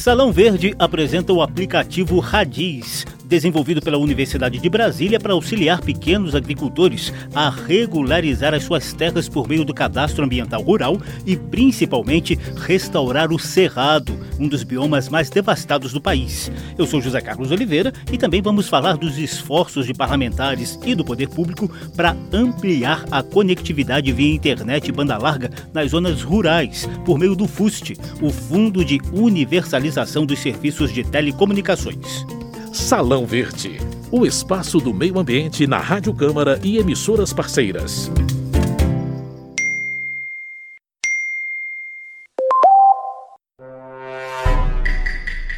Salão Verde apresenta o aplicativo Radiz, desenvolvido pela Universidade de Brasília para auxiliar pequenos agricultores a regularizar as suas terras por meio do cadastro ambiental rural e, principalmente, restaurar o cerrado, um dos biomas mais devastados do país. Eu sou José Carlos Oliveira e também vamos falar dos esforços de parlamentares e do poder público para ampliar a conectividade via internet e banda larga nas zonas rurais por meio do FUST, o Fundo de Universalização dos Serviços de Telecomunicações. Salão Verde, o espaço do meio ambiente na Rádio Câmara e emissoras parceiras.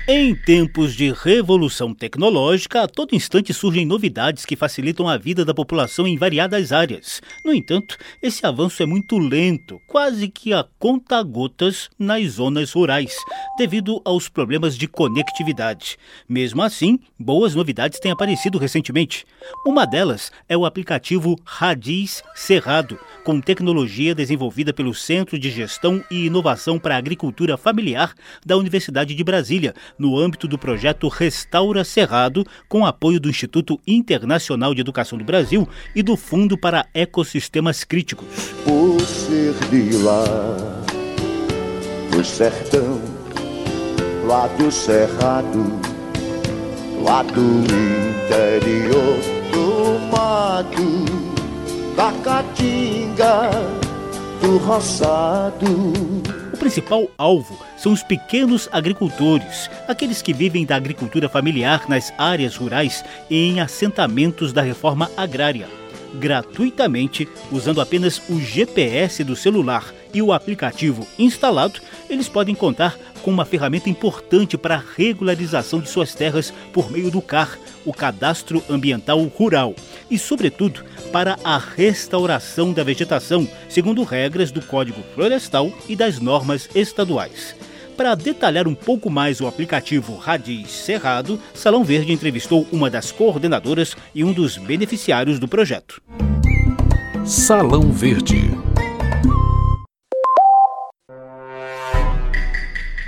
Em tempos de revolução tecnológica, a todo instante surgem novidades que facilitam a vida da população em variadas áreas. No entanto, esse avanço é muito lento, quase que a conta-gotas nas zonas rurais, devido aos problemas de conectividade. Mesmo assim, boas novidades têm aparecido recentemente. Uma delas é o aplicativo Radiz Cerrado, com tecnologia desenvolvida pelo Centro de Gestão e Inovação para a Agricultura Familiar da Universidade de Brasília no âmbito do projeto Restaura Cerrado, com apoio do Instituto Internacional de Educação do Brasil e do Fundo para Ecossistemas Críticos. Por ser de lá, do sertão, lá do cerrado, lá do interior do mato, da caatinga, do roçado principal alvo são os pequenos agricultores, aqueles que vivem da agricultura familiar nas áreas rurais e em assentamentos da reforma agrária. Gratuitamente, usando apenas o GPS do celular e o aplicativo instalado, eles podem contar com uma ferramenta importante para a regularização de suas terras por meio do CAR, o Cadastro Ambiental Rural, e, sobretudo, para a restauração da vegetação, segundo regras do Código Florestal e das normas estaduais. Para detalhar um pouco mais o aplicativo Radiz Cerrado, Salão Verde entrevistou uma das coordenadoras e um dos beneficiários do projeto. Salão Verde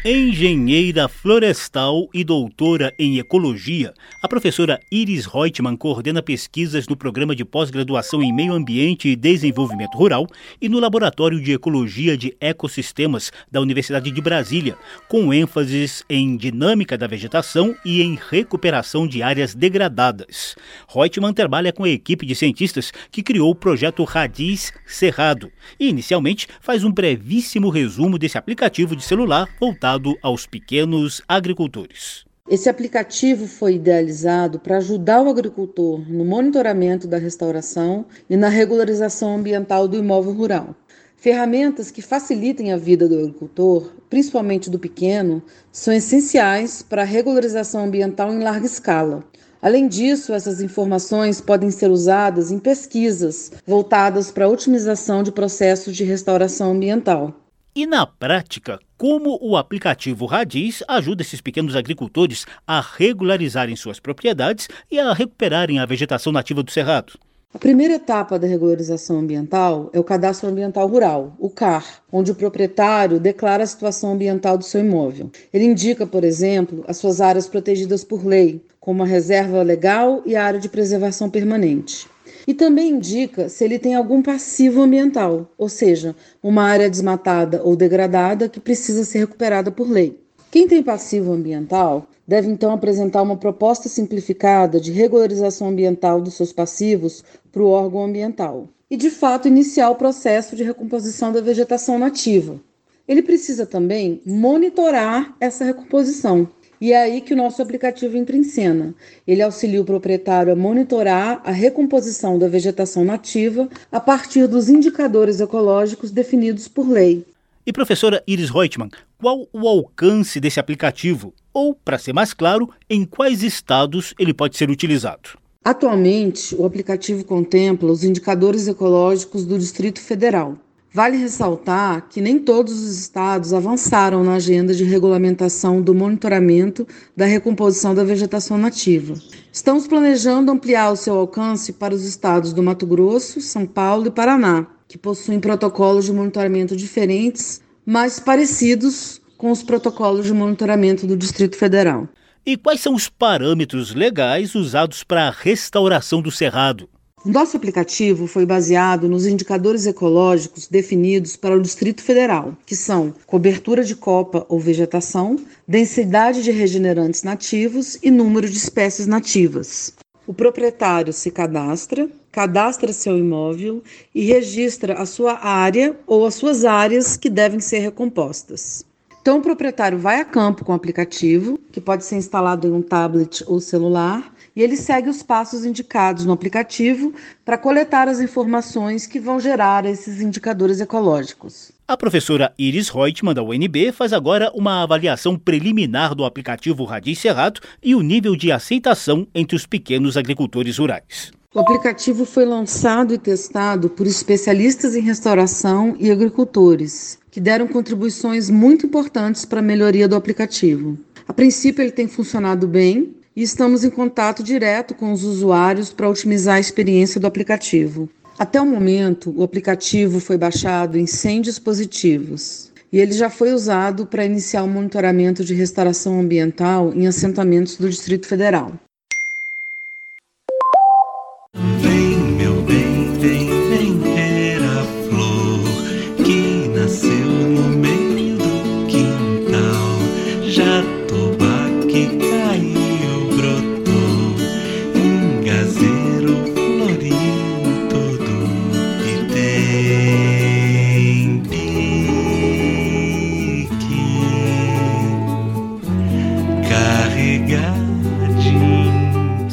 Engenheira florestal e doutora em ecologia, a professora Iris Reutemann coordena pesquisas no programa de pós-graduação em Meio Ambiente e Desenvolvimento Rural e no Laboratório de Ecologia de Ecossistemas da Universidade de Brasília, com ênfases em dinâmica da vegetação e em recuperação de áreas degradadas. Reutemann trabalha com a equipe de cientistas que criou o projeto Radiz Cerrado e, inicialmente, faz um brevíssimo resumo desse aplicativo de celular voltado voltado aos pequenos agricultores. Esse aplicativo foi idealizado para ajudar o agricultor no monitoramento da restauração e na regularização ambiental do imóvel rural. Ferramentas que facilitem a vida do agricultor, principalmente do pequeno, são essenciais para a regularização ambiental em larga escala. Além disso, essas informações podem ser usadas em pesquisas voltadas para a otimização de processos de restauração ambiental. E na prática, como o aplicativo Radiz ajuda esses pequenos agricultores a regularizarem suas propriedades e a recuperarem a vegetação nativa do cerrado? A primeira etapa da regularização ambiental é o Cadastro Ambiental Rural, o CAR, onde o proprietário declara a situação ambiental do seu imóvel. Ele indica, por exemplo, as suas áreas protegidas por lei, como a reserva legal e a área de preservação permanente. E também indica se ele tem algum passivo ambiental, ou seja, uma área desmatada ou degradada que precisa ser recuperada por lei. Quem tem passivo ambiental deve então apresentar uma proposta simplificada de regularização ambiental dos seus passivos para o órgão ambiental e, de fato, iniciar o processo de recomposição da vegetação nativa. Ele precisa também monitorar essa recomposição, e é aí que o nosso aplicativo entra em cena. Ele auxilia o proprietário a monitorar a recomposição da vegetação nativa a partir dos indicadores ecológicos definidos por lei. E professora Iris Reutemann, qual o alcance desse aplicativo? Ou, para ser mais claro, em quais estados ele pode ser utilizado? Atualmente, o aplicativo contempla os indicadores ecológicos do Distrito Federal. Vale ressaltar que nem todos os estados avançaram na agenda de regulamentação do monitoramento da recomposição da vegetação nativa. Estamos planejando ampliar o seu alcance para os estados do Mato Grosso, São Paulo e Paraná, que possuem protocolos de monitoramento diferentes, mas parecidos com os protocolos de monitoramento do Distrito Federal. E quais são os parâmetros legais usados para a restauração do cerrado? Nosso aplicativo foi baseado nos indicadores ecológicos definidos para o Distrito Federal, que são cobertura de copa ou vegetação, densidade de regenerantes nativos e número de espécies nativas. O proprietário se cadastra, cadastra seu imóvel e registra a sua área ou as suas áreas que devem ser recompostas. Então, o proprietário vai a campo com o aplicativo, que pode ser instalado em um tablet ou celular, e ele segue os passos indicados no aplicativo para coletar as informações que vão gerar esses indicadores ecológicos. A professora Iris Reutemann, da UNB, faz agora uma avaliação preliminar do aplicativo Radis Cerrado e o nível de aceitação entre os pequenos agricultores rurais. O aplicativo foi lançado e testado por especialistas em restauração e agricultores, que deram contribuições muito importantes para a melhoria do aplicativo. A princípio, ele tem funcionado bem, e estamos em contato direto com os usuários para otimizar a experiência do aplicativo. Até o momento, o aplicativo foi baixado em 100 dispositivos e ele já foi usado para iniciar o monitoramento de restauração ambiental em assentamentos do Distrito Federal.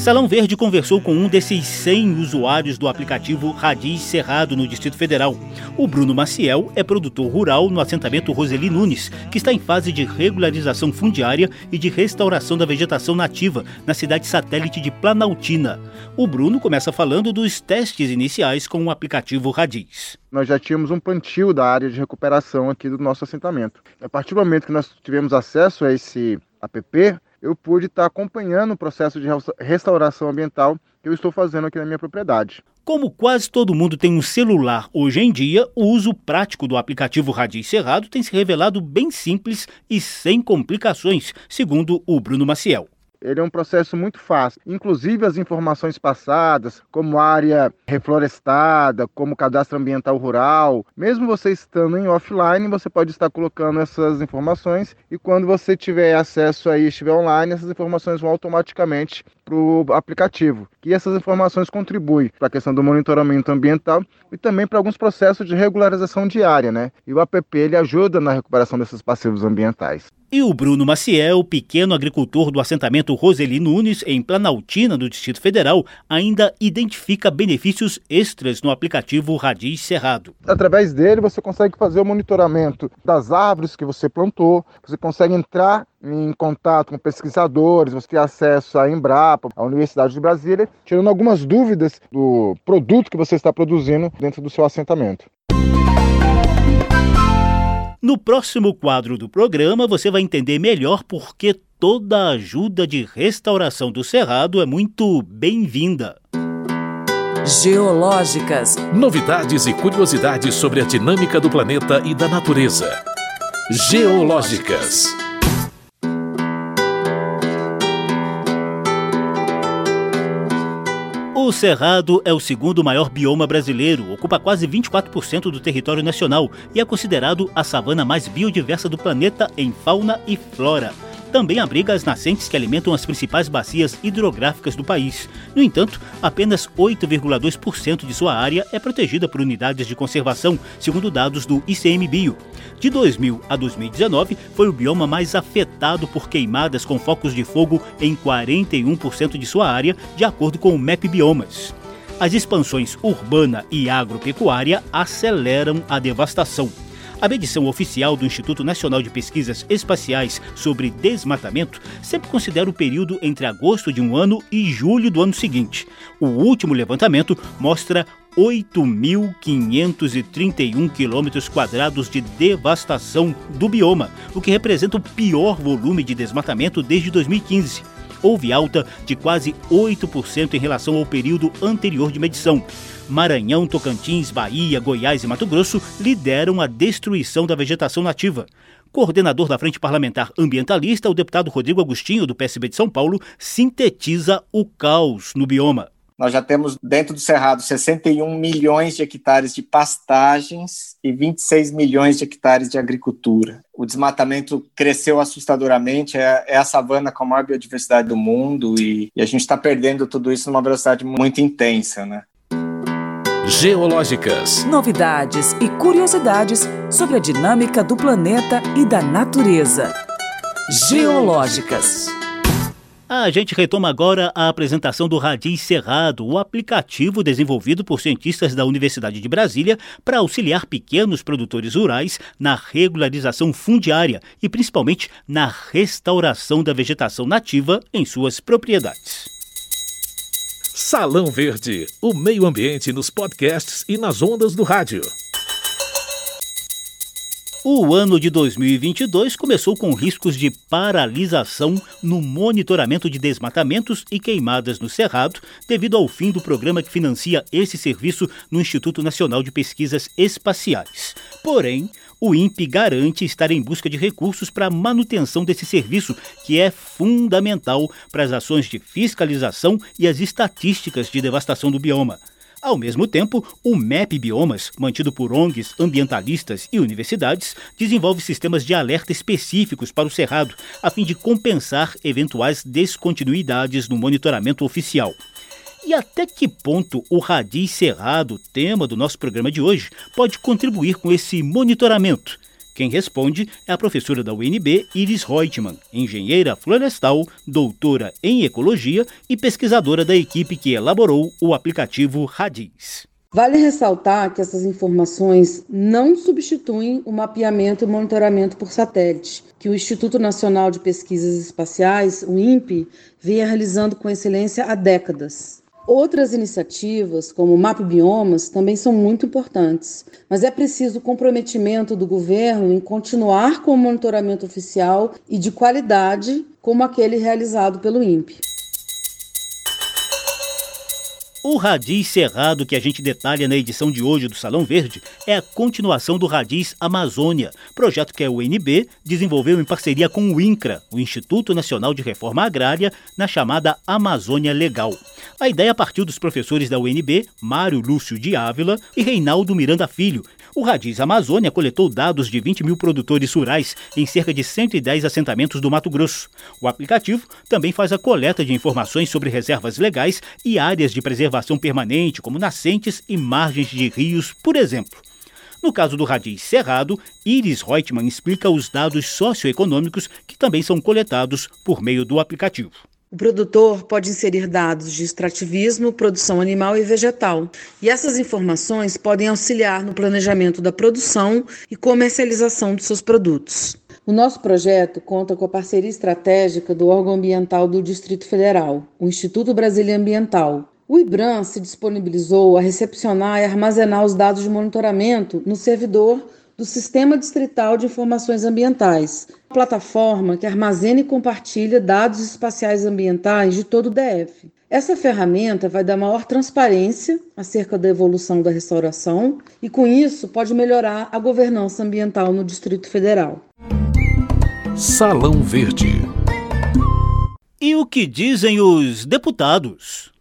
Salão Verde conversou com um desses 100 usuários do aplicativo Radiz Cerrado no Distrito Federal. O Bruno Maciel é produtor rural no assentamento Roseli Nunes, que está em fase de regularização fundiária e de restauração da vegetação nativa na cidade satélite de Planaltina. O Bruno começa falando dos testes iniciais com o aplicativo Radiz nós já tínhamos um plantio da área de recuperação aqui do nosso assentamento. A partir do momento que nós tivemos acesso a esse app, eu pude estar acompanhando o processo de restauração ambiental que eu estou fazendo aqui na minha propriedade. Como quase todo mundo tem um celular hoje em dia, o uso prático do aplicativo Radis Cerrado tem se revelado bem simples e sem complicações, segundo o Bruno Maciel ele é um processo muito fácil. Inclusive as informações passadas, como área reflorestada, como cadastro ambiental rural, mesmo você estando em offline, você pode estar colocando essas informações e quando você tiver acesso aí, estiver online, essas informações vão automaticamente para o aplicativo. E essas informações contribuem para a questão do monitoramento ambiental e também para alguns processos de regularização diária, né? E o app ele ajuda na recuperação desses passivos ambientais. E o Bruno Maciel, pequeno agricultor do assentamento Roseli Nunes, em Planaltina, no Distrito Federal, ainda identifica benefícios extras no aplicativo Radiz Cerrado. Através dele, você consegue fazer o monitoramento das árvores que você plantou, você consegue entrar em contato com pesquisadores, você tem acesso à Embrapa, à Universidade de Brasília, tirando algumas dúvidas do produto que você está produzindo dentro do seu assentamento. No próximo quadro do programa, você vai entender melhor por que toda ajuda de restauração do Cerrado é muito bem-vinda. Geológicas. Novidades e curiosidades sobre a dinâmica do planeta e da natureza. Geológicas. O Cerrado é o segundo maior bioma brasileiro, ocupa quase 24% do território nacional e é considerado a savana mais biodiversa do planeta em fauna e flora também abriga as nascentes que alimentam as principais bacias hidrográficas do país. No entanto, apenas 8,2% de sua área é protegida por unidades de conservação, segundo dados do ICMBio. De 2000 a 2019, foi o bioma mais afetado por queimadas com focos de fogo em 41% de sua área, de acordo com o MEP Biomas. As expansões urbana e agropecuária aceleram a devastação. A medição oficial do Instituto Nacional de Pesquisas Espaciais sobre Desmatamento sempre considera o período entre agosto de um ano e julho do ano seguinte. O último levantamento mostra 8.531 quilômetros quadrados de devastação do bioma, o que representa o pior volume de desmatamento desde 2015 houve alta de quase 8% em relação ao período anterior de medição. Maranhão, Tocantins, Bahia, Goiás e Mato Grosso lideram a destruição da vegetação nativa. Coordenador da Frente Parlamentar Ambientalista, o deputado Rodrigo Agostinho, do PSB de São Paulo, sintetiza o caos no bioma. Nós já temos dentro do Cerrado 61 milhões de hectares de pastagens e 26 milhões de hectares de agricultura. O desmatamento cresceu assustadoramente, é, é a savana com a maior biodiversidade do mundo e, e a gente está perdendo tudo isso numa velocidade muito intensa, né? Geológicas. Novidades e curiosidades sobre a dinâmica do planeta e da natureza. Geológicas. A gente retoma agora a apresentação do Radis Cerrado, o aplicativo desenvolvido por cientistas da Universidade de Brasília para auxiliar pequenos produtores rurais na regularização fundiária e principalmente na restauração da vegetação nativa em suas propriedades. Salão Verde, o meio ambiente nos podcasts e nas ondas do rádio. O ano de 2022 começou com riscos de paralisação no monitoramento de desmatamentos e queimadas no Cerrado, devido ao fim do programa que financia esse serviço no Instituto Nacional de Pesquisas Espaciais. Porém, o INPE garante estar em busca de recursos para a manutenção desse serviço, que é fundamental para as ações de fiscalização e as estatísticas de devastação do bioma. Ao mesmo tempo, o MEP Biomas, mantido por ONGs, ambientalistas e universidades, desenvolve sistemas de alerta específicos para o Cerrado, a fim de compensar eventuais descontinuidades no monitoramento oficial. E até que ponto o Radis Cerrado, tema do nosso programa de hoje, pode contribuir com esse monitoramento? Quem responde é a professora da UNB, Iris Reutemann, engenheira florestal, doutora em ecologia e pesquisadora da equipe que elaborou o aplicativo Radis. Vale ressaltar que essas informações não substituem o mapeamento e monitoramento por satélite, que o Instituto Nacional de Pesquisas Espaciais, o INPE, vem realizando com excelência há décadas. Outras iniciativas, como o Map Biomas, também são muito importantes, mas é preciso o comprometimento do governo em continuar com o monitoramento oficial e de qualidade, como aquele realizado pelo INPE. O Radis Cerrado que a gente detalha na edição de hoje do Salão Verde é a continuação do Radis Amazônia, projeto que a UNB desenvolveu em parceria com o INCRA, o Instituto Nacional de Reforma Agrária, na chamada Amazônia Legal. A ideia partiu dos professores da UNB, Mário Lúcio de Ávila e Reinaldo Miranda Filho, o Radis Amazônia coletou dados de 20 mil produtores rurais em cerca de 110 assentamentos do Mato Grosso. O aplicativo também faz a coleta de informações sobre reservas legais e áreas de preservação permanente, como nascentes e margens de rios, por exemplo. No caso do Radis Cerrado, Iris Reutemann explica os dados socioeconômicos que também são coletados por meio do aplicativo. O produtor pode inserir dados de extrativismo, produção animal e vegetal, e essas informações podem auxiliar no planejamento da produção e comercialização de seus produtos. O nosso projeto conta com a parceria estratégica do órgão ambiental do Distrito Federal, o Instituto Brasília Ambiental. O IBRAM se disponibilizou a recepcionar e armazenar os dados de monitoramento no servidor do Sistema Distrital de Informações Ambientais, plataforma que armazena e compartilha dados espaciais ambientais de todo o DF. Essa ferramenta vai dar maior transparência acerca da evolução da restauração e, com isso, pode melhorar a governança ambiental no Distrito Federal. Salão Verde. E o que dizem os deputados?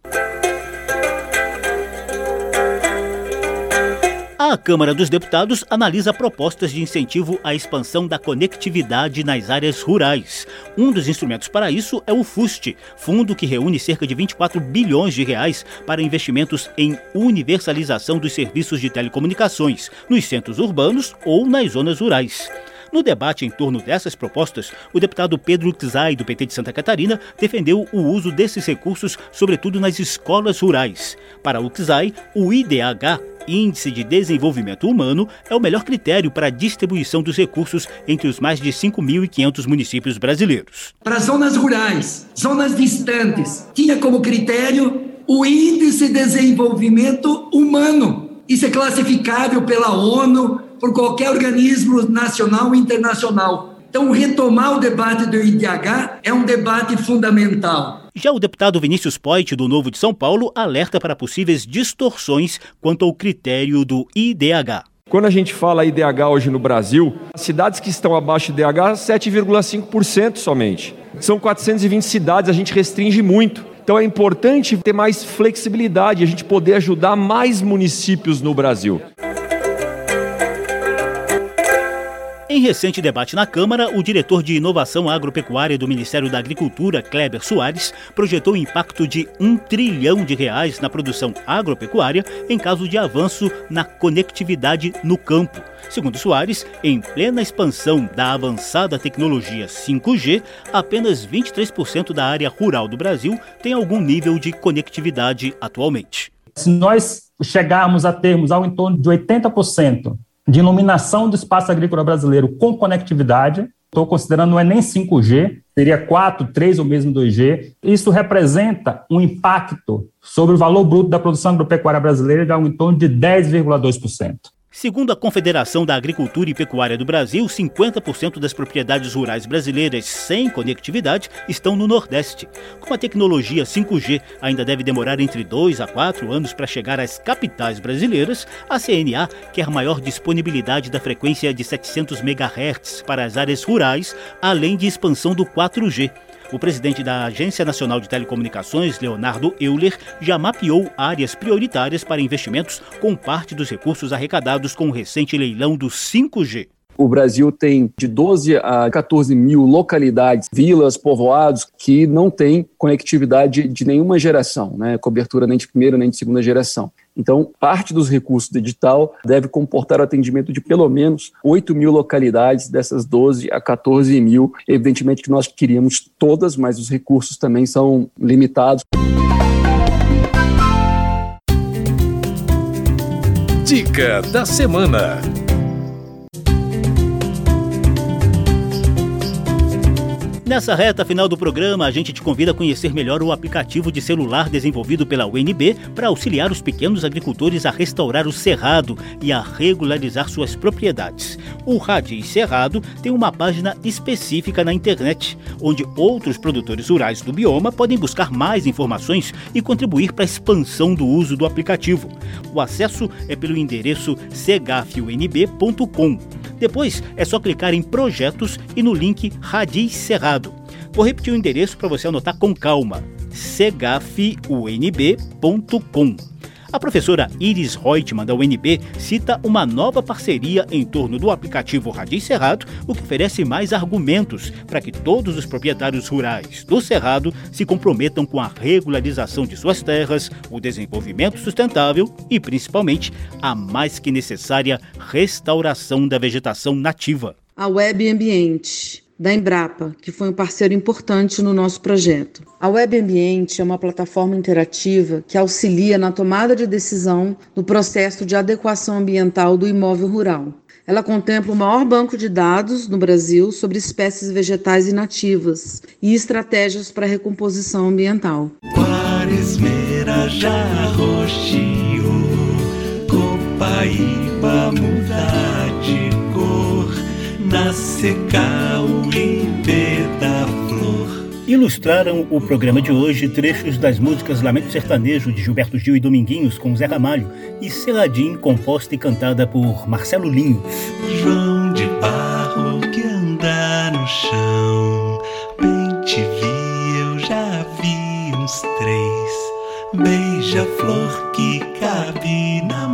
A Câmara dos Deputados analisa propostas de incentivo à expansão da conectividade nas áreas rurais. Um dos instrumentos para isso é o FUST, fundo que reúne cerca de 24 bilhões de reais para investimentos em universalização dos serviços de telecomunicações nos centros urbanos ou nas zonas rurais. No debate em torno dessas propostas, o deputado Pedro Tzai, do PT de Santa Catarina, defendeu o uso desses recursos, sobretudo nas escolas rurais. Para o Tzai, o IDH, Índice de Desenvolvimento Humano, é o melhor critério para a distribuição dos recursos entre os mais de 5.500 municípios brasileiros. Para zonas rurais, zonas distantes, tinha como critério o Índice de Desenvolvimento Humano. Isso é classificável pela ONU, por qualquer organismo nacional e internacional. Então, retomar o debate do IDH é um debate fundamental. Já o deputado Vinícius Poit, do Novo de São Paulo, alerta para possíveis distorções quanto ao critério do IDH. Quando a gente fala IDH hoje no Brasil, as cidades que estão abaixo de IDH, 7,5% somente. São 420 cidades, a gente restringe muito. Então é importante ter mais flexibilidade, a gente poder ajudar mais municípios no Brasil. Em recente debate na Câmara, o diretor de Inovação Agropecuária do Ministério da Agricultura, Kleber Soares, projetou o impacto de um trilhão de reais na produção agropecuária em caso de avanço na conectividade no campo. Segundo Soares, em plena expansão da avançada tecnologia 5G, apenas 23% da área rural do Brasil tem algum nível de conectividade atualmente. Se nós chegarmos a termos ao entorno de 80% de iluminação do espaço agrícola brasileiro com conectividade. Estou considerando não é nem 5G, seria 4, 3 ou mesmo 2G. Isso representa um impacto sobre o valor bruto da produção agropecuária brasileira de em torno de 10,2%. Segundo a Confederação da Agricultura e Pecuária do Brasil, 50% das propriedades rurais brasileiras sem conectividade estão no Nordeste. Como a tecnologia 5G ainda deve demorar entre 2 a 4 anos para chegar às capitais brasileiras, a CNA quer maior disponibilidade da frequência de 700 MHz para as áreas rurais, além de expansão do 4G. O presidente da Agência Nacional de Telecomunicações, Leonardo Euler, já mapeou áreas prioritárias para investimentos com parte dos recursos arrecadados com o recente leilão do 5G. O Brasil tem de 12 a 14 mil localidades, vilas, povoados que não têm conectividade de nenhuma geração, né? cobertura nem de primeira nem de segunda geração. Então, parte dos recursos do deve comportar o atendimento de pelo menos 8 mil localidades, dessas 12 a 14 mil. Evidentemente que nós queríamos todas, mas os recursos também são limitados. Dica da semana. Nessa reta final do programa, a gente te convida a conhecer melhor o aplicativo de celular desenvolvido pela UNB para auxiliar os pequenos agricultores a restaurar o cerrado e a regularizar suas propriedades. O Radi Cerrado tem uma página específica na internet, onde outros produtores rurais do bioma podem buscar mais informações e contribuir para a expansão do uso do aplicativo. O acesso é pelo endereço cegafunb.com. Depois é só clicar em Projetos e no link Radiz Cerrado. Vou repetir o endereço para você anotar com calma: cegafunb.com. A professora Iris Reutemann, da UNB, cita uma nova parceria em torno do aplicativo Radiz Cerrado, o que oferece mais argumentos para que todos os proprietários rurais do Cerrado se comprometam com a regularização de suas terras, o desenvolvimento sustentável e, principalmente, a mais que necessária restauração da vegetação nativa. A Web Ambiente da Embrapa, que foi um parceiro importante no nosso projeto. A Web Ambiente é uma plataforma interativa que auxilia na tomada de decisão no processo de adequação ambiental do imóvel rural. Ela contempla o maior banco de dados no Brasil sobre espécies vegetais inativas e estratégias para recomposição ambiental. Copaíba mudar na seca o da flor. Ilustraram o programa de hoje trechos das músicas Lamento Sertanejo de Gilberto Gil e Dominguinhos com Zé Ramalho e Seladim, composta e cantada por Marcelo Linhos. João de barro que anda no chão, bem te vi, eu já vi uns três. Beija-flor que cabe na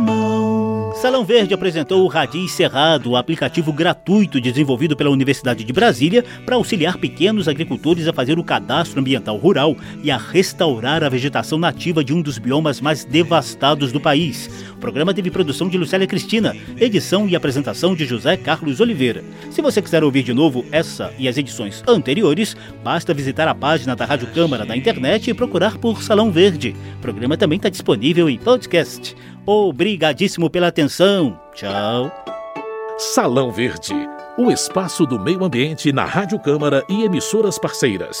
Salão Verde apresentou o Radiz Cerrado, aplicativo gratuito desenvolvido pela Universidade de Brasília para auxiliar pequenos agricultores a fazer o cadastro ambiental rural e a restaurar a vegetação nativa de um dos biomas mais devastados do país. O programa teve produção de Lucélia Cristina, edição e apresentação de José Carlos Oliveira. Se você quiser ouvir de novo essa e as edições anteriores, basta visitar a página da Rádio Câmara na internet e procurar por Salão Verde. O programa também está disponível em podcast. Obrigadíssimo pela atenção. Tchau. Salão Verde, o espaço do meio ambiente na Rádio Câmara e emissoras parceiras.